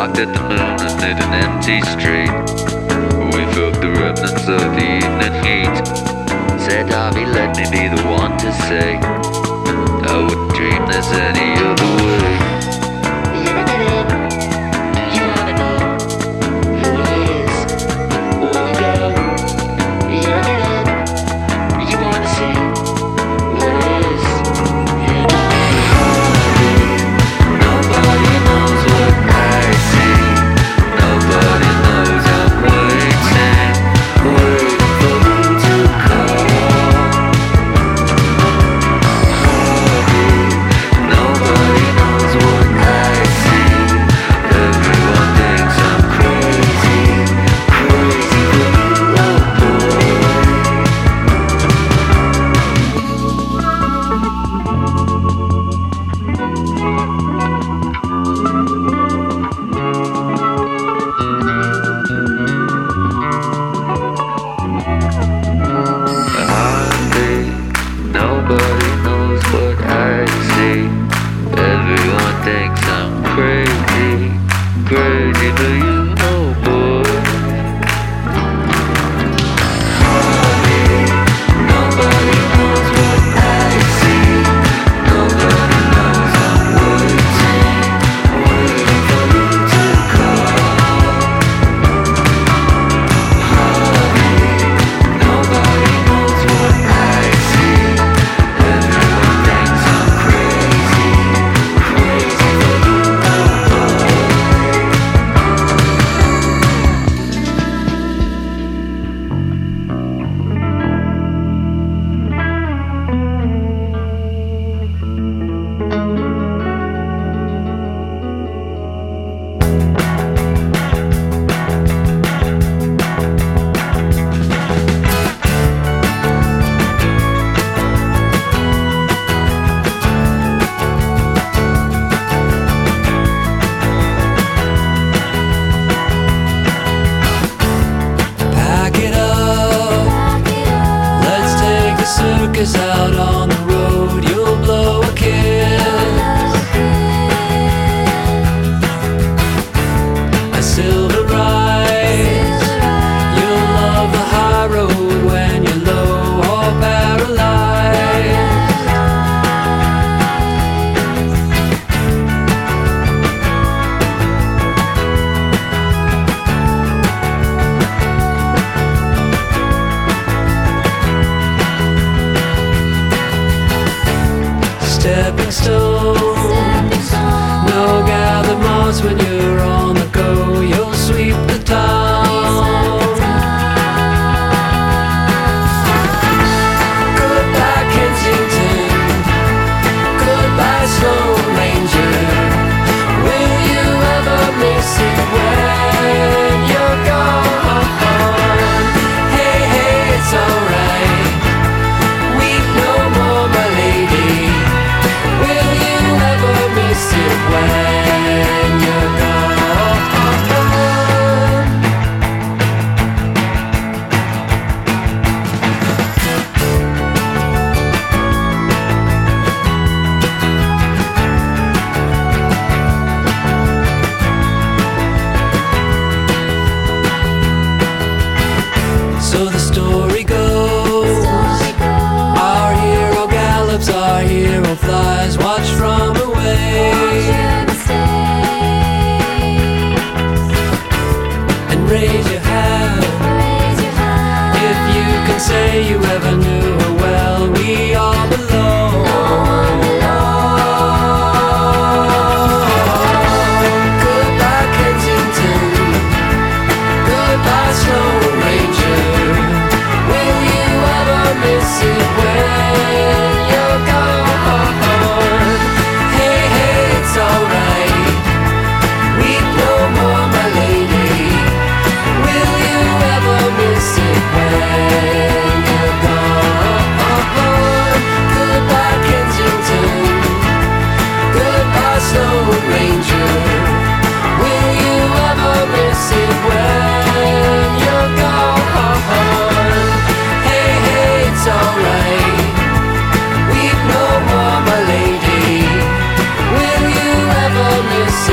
Parked at the moon and lit an empty street. We felt the remnants of the evening heat. Said Harvey, let me be the one to say, I wouldn't dream this any other way.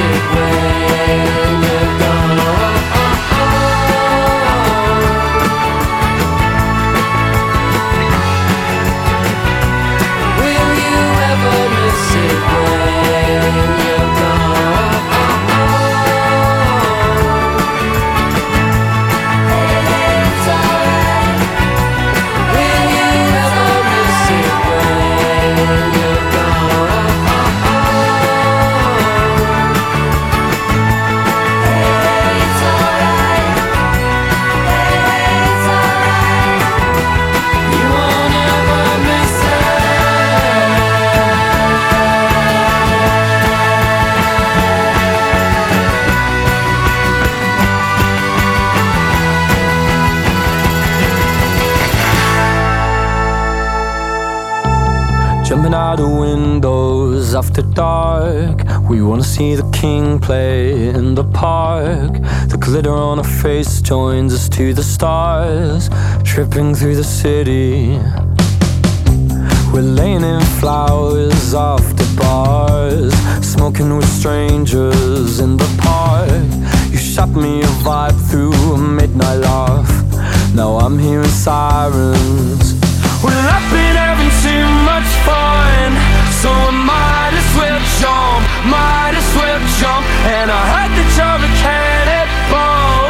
well after dark. We wanna see the king play in the park. The glitter on her face joins us to the stars, tripping through the city. We're laying in flowers after bars, smoking with strangers in the park. You shot me a vibe through a midnight laugh. Now I'm hearing sirens. Well, I've so I might as well jump, might as well jump. And I heard that you're a cannibal.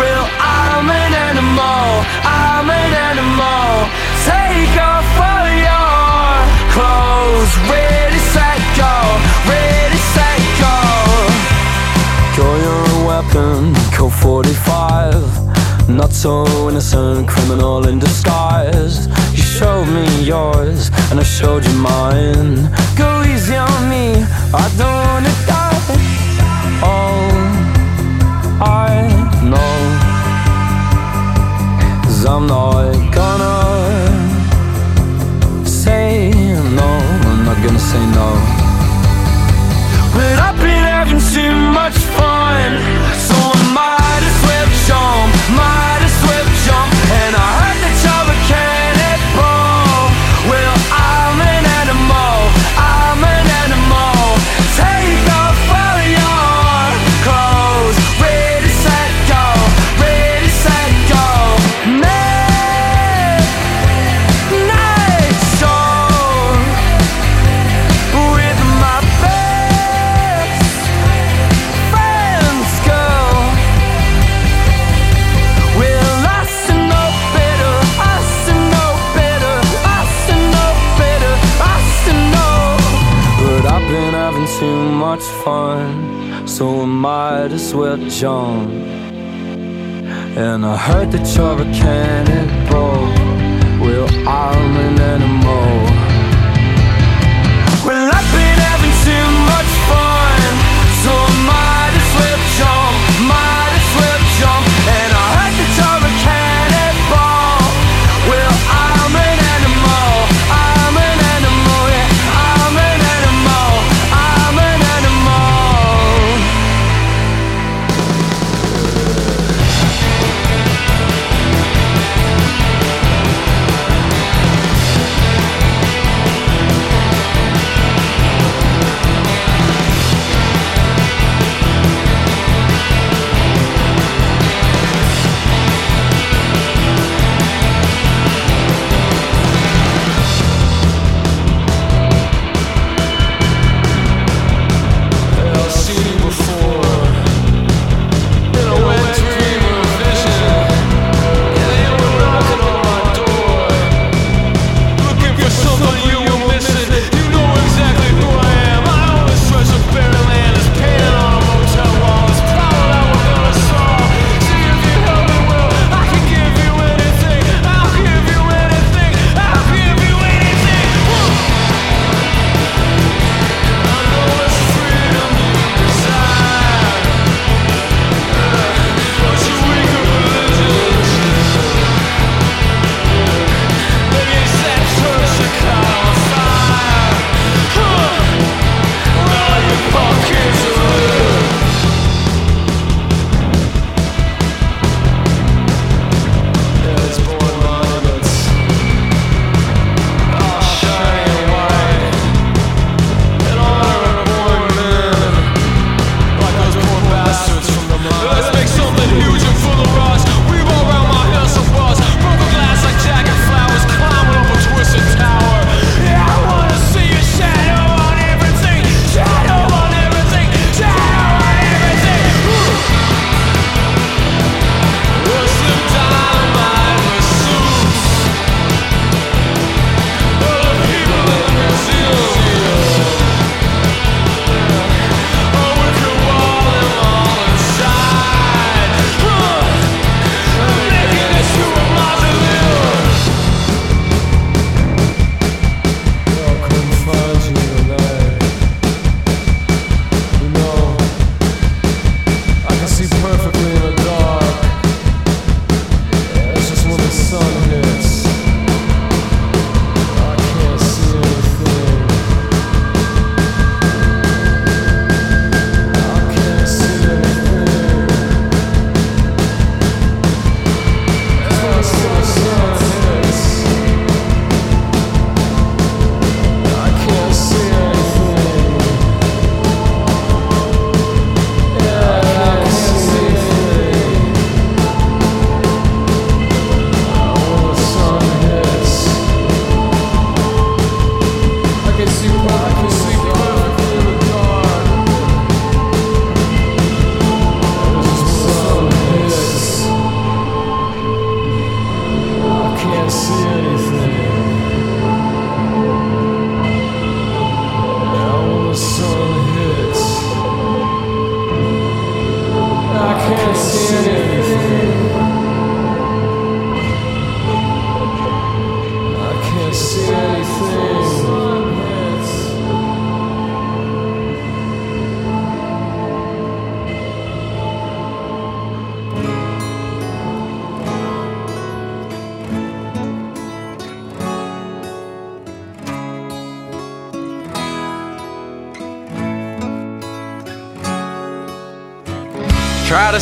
Well, I'm an animal, I'm an animal. Take off all your clothes, ready, set, go, ready, set, go. You're a weapon, code 45. Not so innocent, criminal in disguise. You showed me yours, and I showed you mine. Go easy on me, I don't wanna die. All I know is I'm not gonna say no. I'm not gonna say no. But I've been having too much jump. And I heard that you're a cannibal. Well, I'm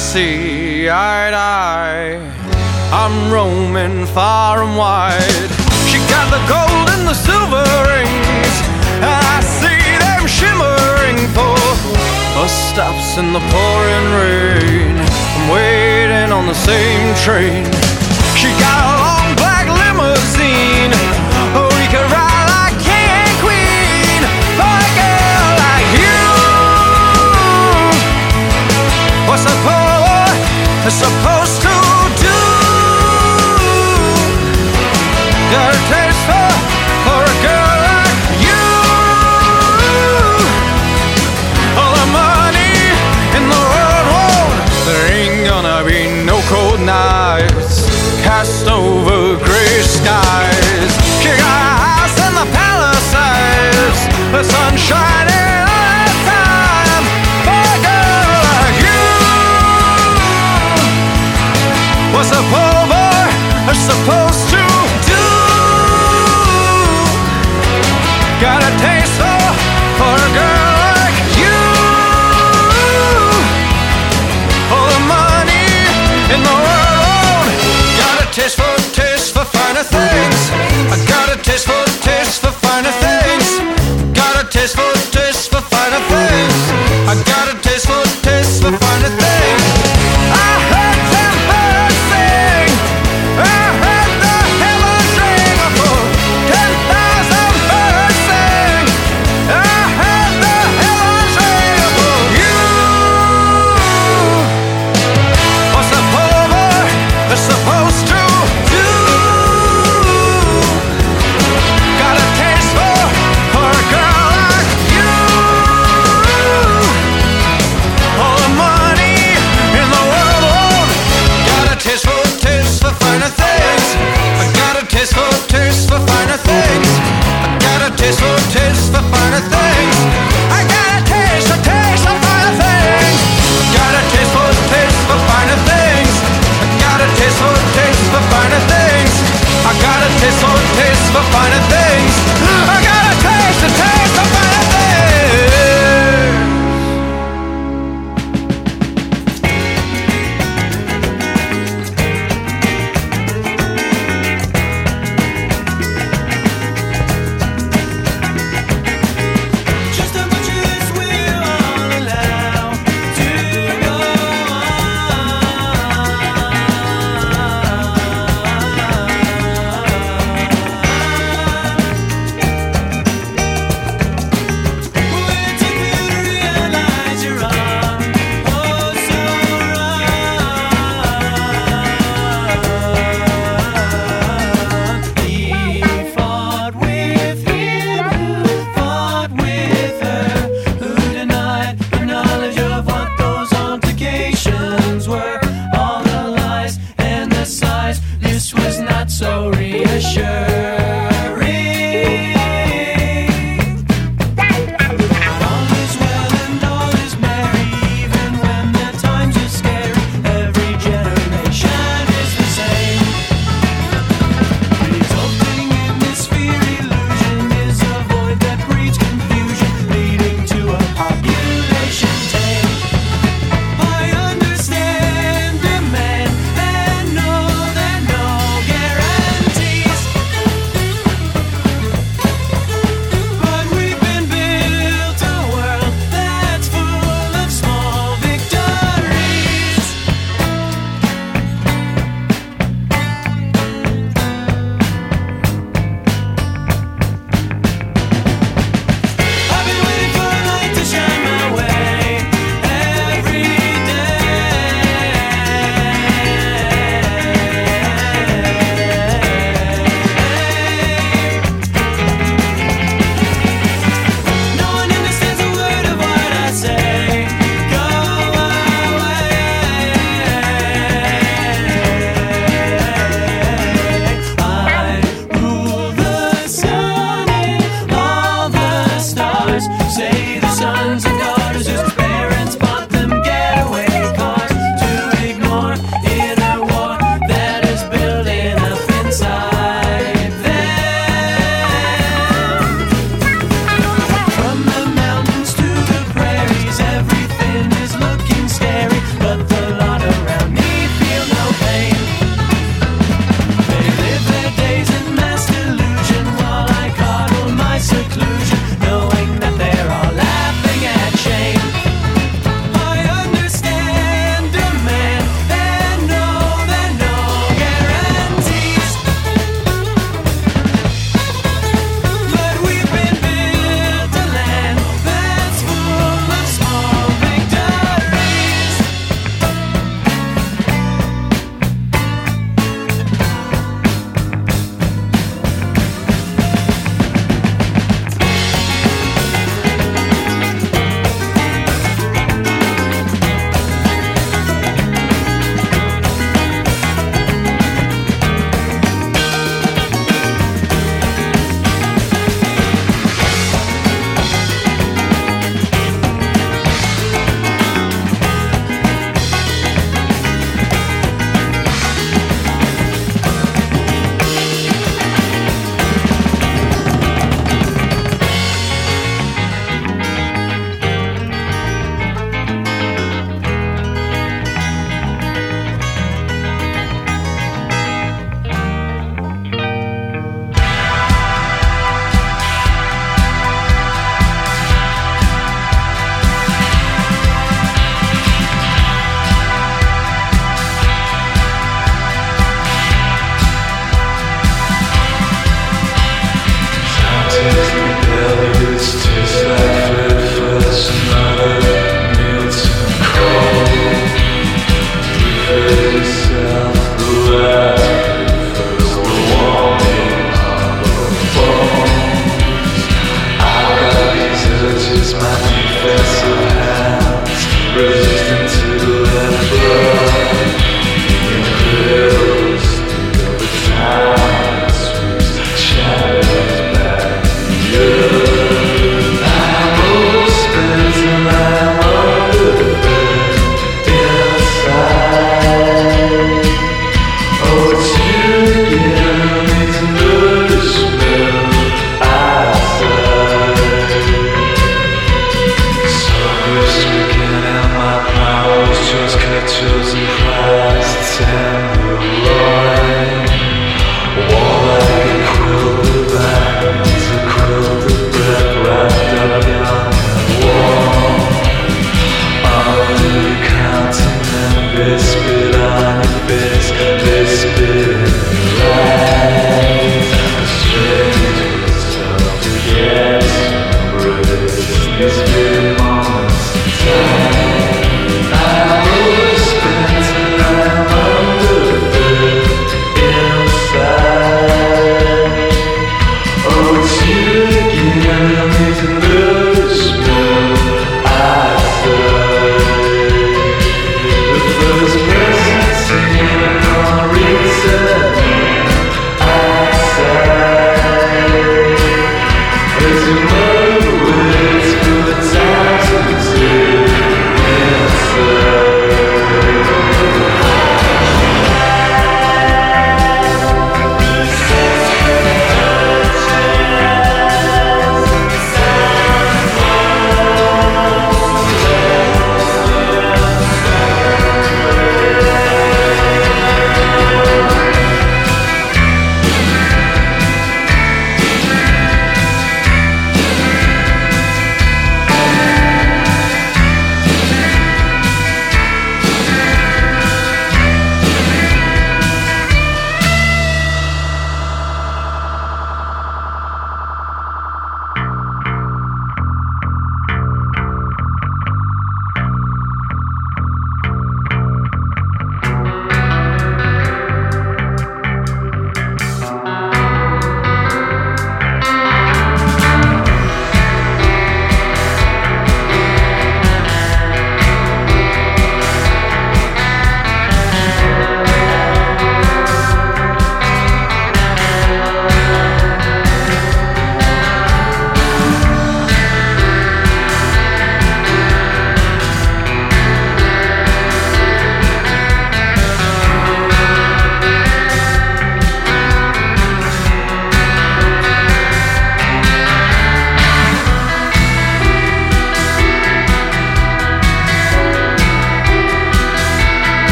see eye to eye. I'm roaming far and wide. She got the gold and the silver rings, I see them shimmering for bus stops in the pouring rain. I'm waiting on the same train. She got a long black limousine. Oh, we could ride like king and queen for girl like you. What's boy supposed to do? Taste for, for a girl like you. All the money in the world won't. There ain't gonna be no cold nights cast over supposed to do? Got a taste for, for a girl like you. All the money in the world. Got a taste for, taste for finer things. I got a taste for, taste for finer things. Got a taste for, taste for finer things. I got a taste for, taste for finer things.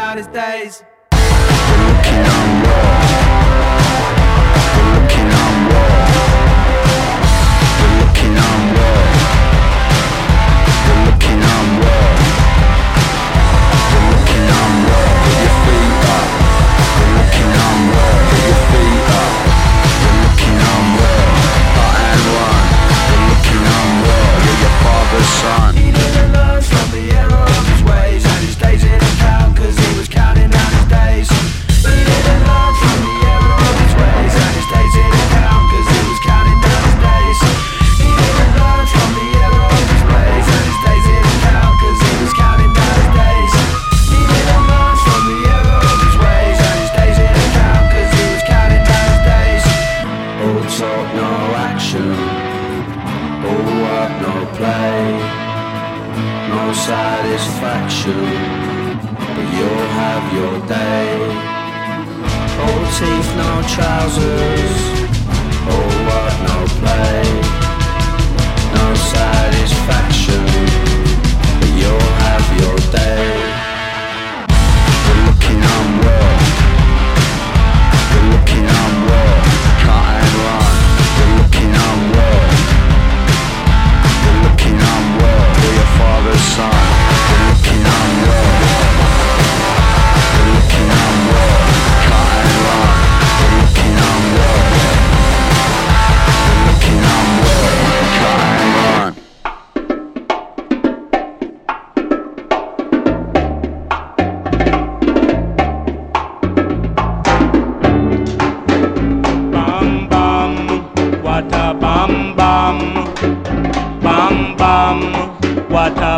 Down his days. Looking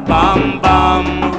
bam bam.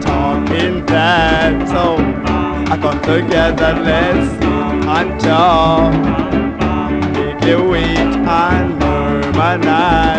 talking that so I come together let's and talk make it wait and harmonize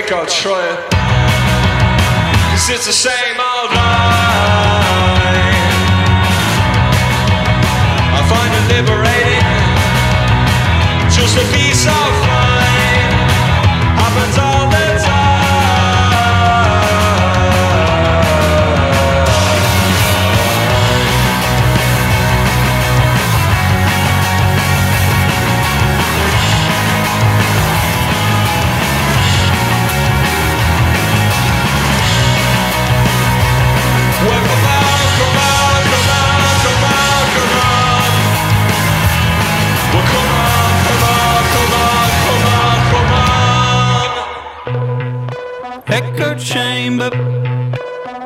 think I'll try it. Cause it's the same old line. I find it liberating. Just a piece of.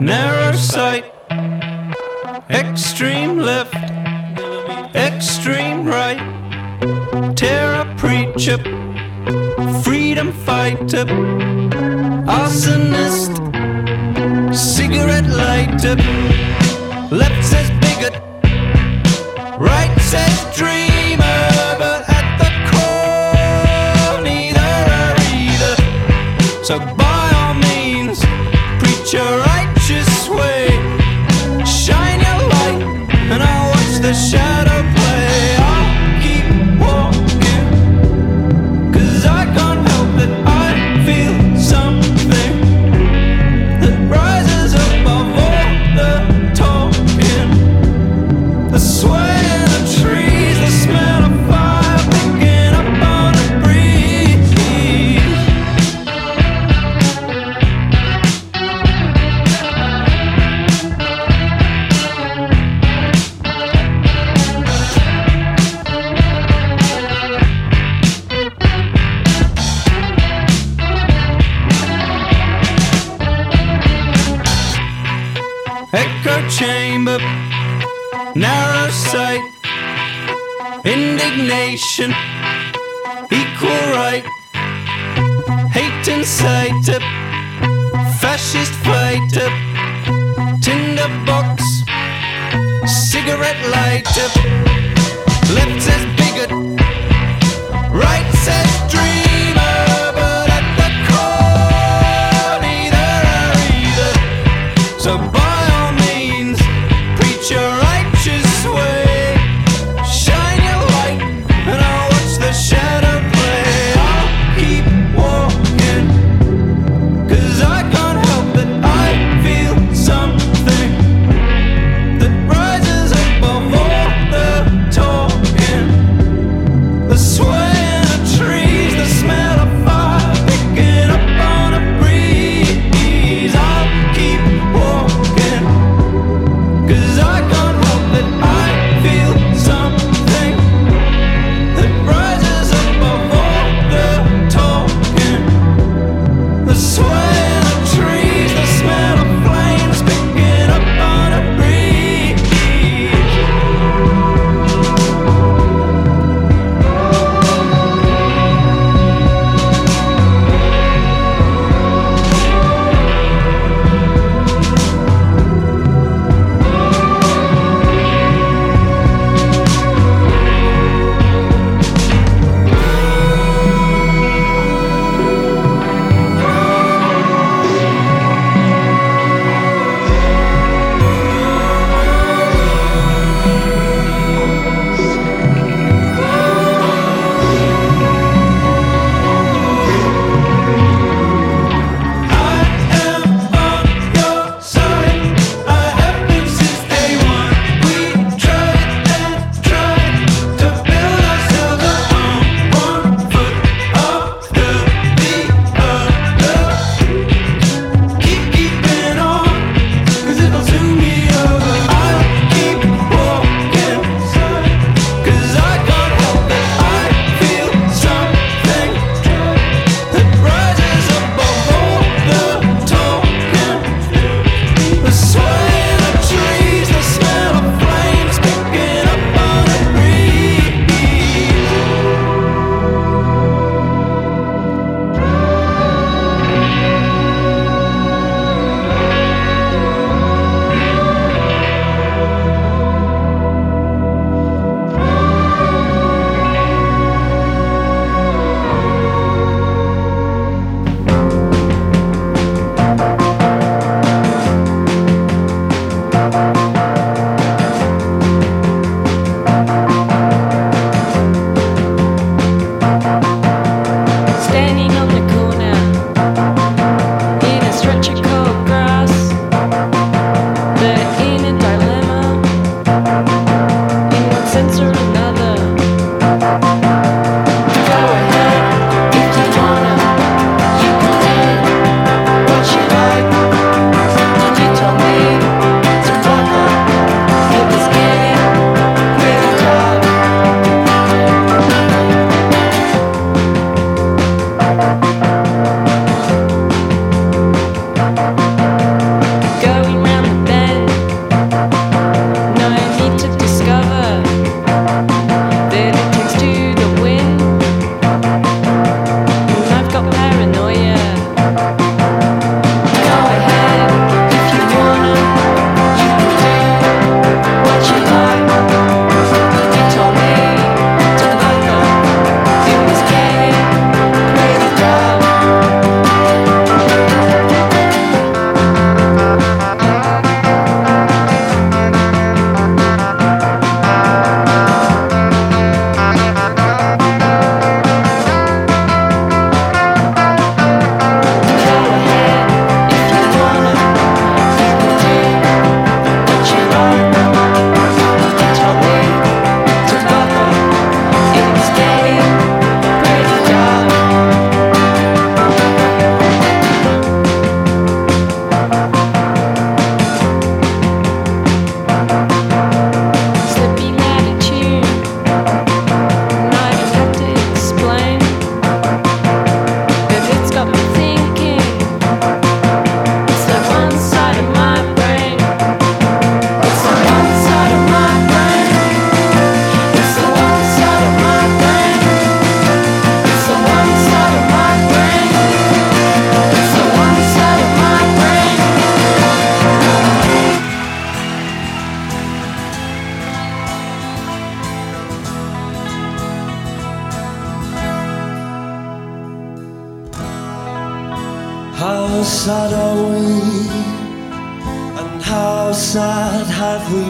narrow sight, extreme left, extreme right, terror preacher, freedom fighter, arsonist, cigarette lighter. Left says bigot, right says dreamer, but at the core neither are either. So by all means, preacher. shadow nation, equal right, hate inside fascist fight tinderbox, cigarette light up, left as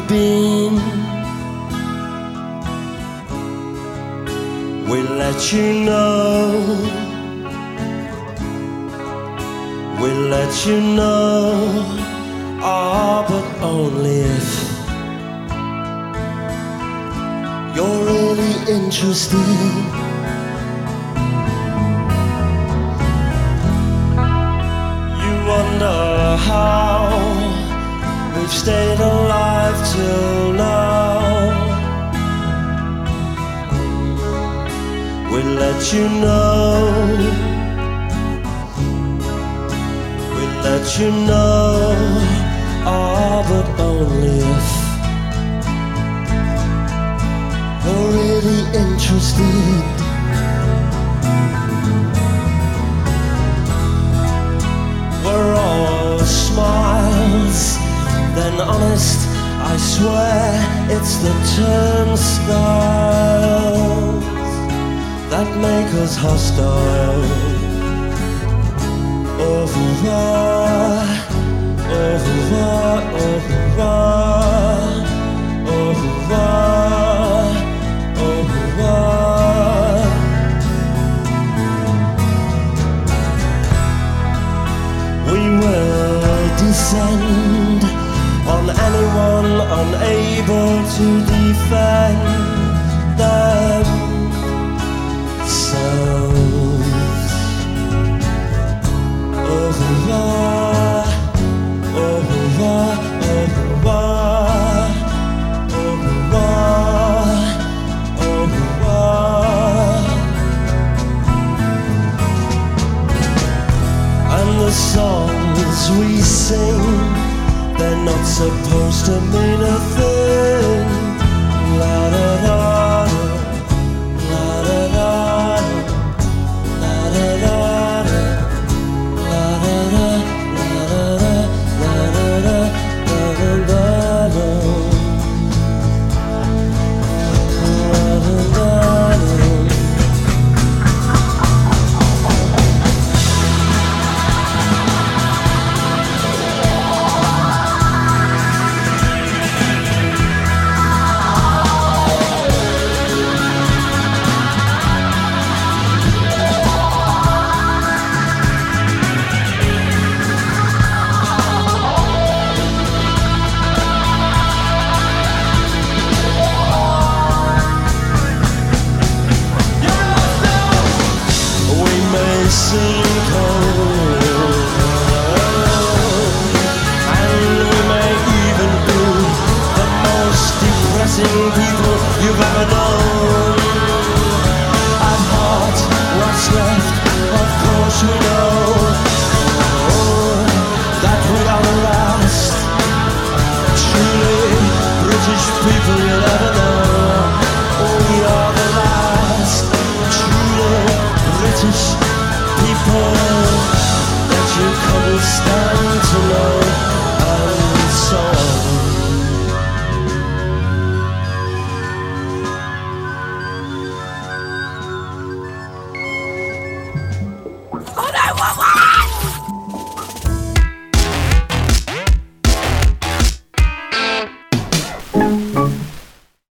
been? We let you know. We'll let you know. Ah, but only if you're really interested. You wonder how we've stayed alive till now. We let you know. We let you know. Ah, but only if you're really interested. We're all smiles, then honest. I swear it's the turnstiles that make us hostile. Over revoir, au revoir, au revoir, au revoir, au revoir. We will descend on anyone unable to defend themselves. And the songs we sing, they're not supposed to mean a thing. La da da